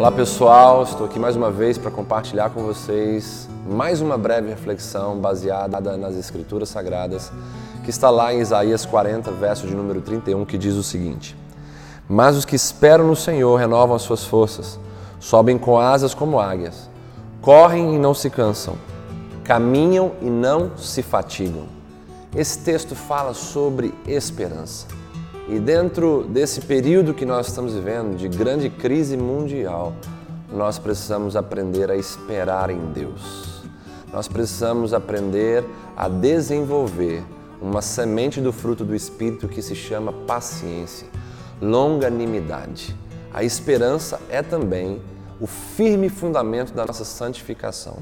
Olá pessoal, estou aqui mais uma vez para compartilhar com vocês mais uma breve reflexão baseada nas Escrituras Sagradas, que está lá em Isaías 40, verso de número 31, que diz o seguinte: Mas os que esperam no Senhor renovam as suas forças, sobem com asas como águias, correm e não se cansam, caminham e não se fatigam. Esse texto fala sobre esperança. E dentro desse período que nós estamos vivendo, de grande crise mundial, nós precisamos aprender a esperar em Deus. Nós precisamos aprender a desenvolver uma semente do fruto do Espírito que se chama paciência, longanimidade. A esperança é também o firme fundamento da nossa santificação.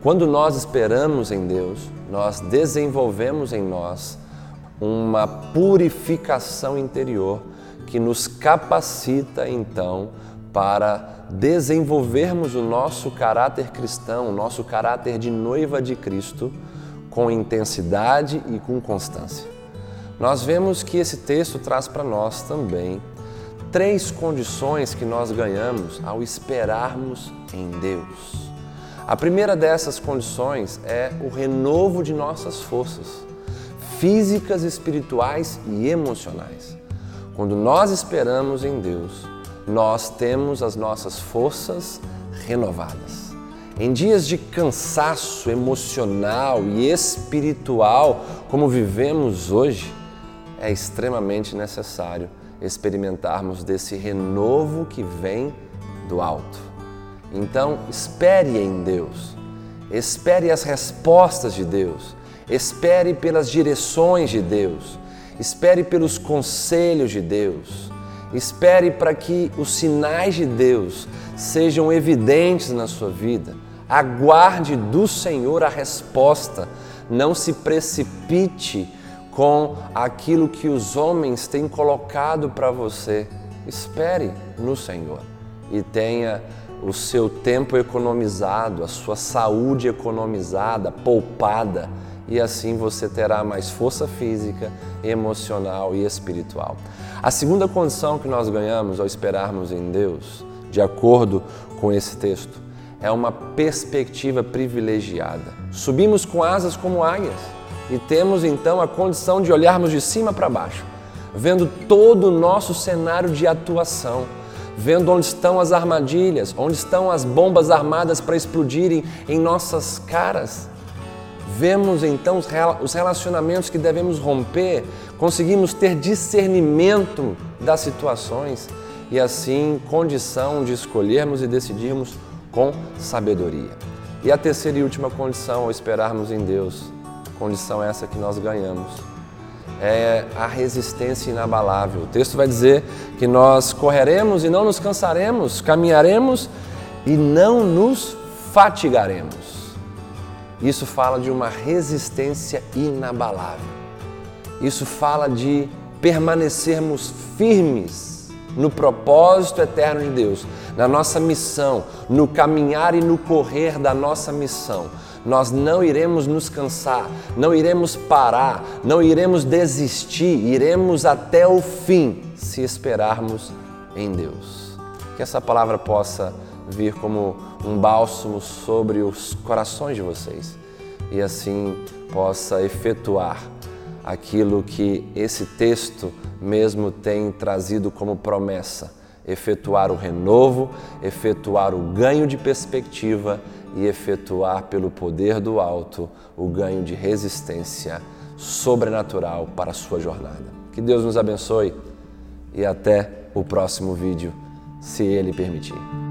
Quando nós esperamos em Deus, nós desenvolvemos em nós uma purificação interior que nos capacita então para desenvolvermos o nosso caráter cristão, o nosso caráter de noiva de Cristo com intensidade e com constância. Nós vemos que esse texto traz para nós também três condições que nós ganhamos ao esperarmos em Deus. A primeira dessas condições é o renovo de nossas forças físicas, espirituais e emocionais. Quando nós esperamos em Deus, nós temos as nossas forças renovadas. Em dias de cansaço emocional e espiritual, como vivemos hoje, é extremamente necessário experimentarmos desse renovo que vem do alto. Então, espere em Deus, espere as respostas de Deus, Espere pelas direções de Deus, espere pelos conselhos de Deus, espere para que os sinais de Deus sejam evidentes na sua vida. Aguarde do Senhor a resposta, não se precipite com aquilo que os homens têm colocado para você. Espere no Senhor e tenha o seu tempo economizado, a sua saúde economizada, poupada e assim você terá mais força física, emocional e espiritual. A segunda condição que nós ganhamos ao esperarmos em Deus, de acordo com esse texto, é uma perspectiva privilegiada. Subimos com asas como águias e temos então a condição de olharmos de cima para baixo, vendo todo o nosso cenário de atuação vendo onde estão as armadilhas, onde estão as bombas armadas para explodirem em nossas caras, vemos então os relacionamentos que devemos romper, conseguimos ter discernimento das situações e assim condição de escolhermos e decidirmos com sabedoria. E a terceira e última condição ao esperarmos em Deus, condição essa que nós ganhamos, é a resistência inabalável. O texto vai dizer que nós correremos e não nos cansaremos, caminharemos e não nos fatigaremos. Isso fala de uma resistência inabalável. Isso fala de permanecermos firmes no propósito eterno de Deus, na nossa missão, no caminhar e no correr da nossa missão. Nós não iremos nos cansar, não iremos parar, não iremos desistir, iremos até o fim se esperarmos em Deus. Que essa palavra possa vir como um bálsamo sobre os corações de vocês e assim possa efetuar aquilo que esse texto mesmo tem trazido como promessa: efetuar o renovo, efetuar o ganho de perspectiva e efetuar pelo poder do alto o ganho de resistência sobrenatural para a sua jornada. Que Deus nos abençoe e até o próximo vídeo, se Ele permitir.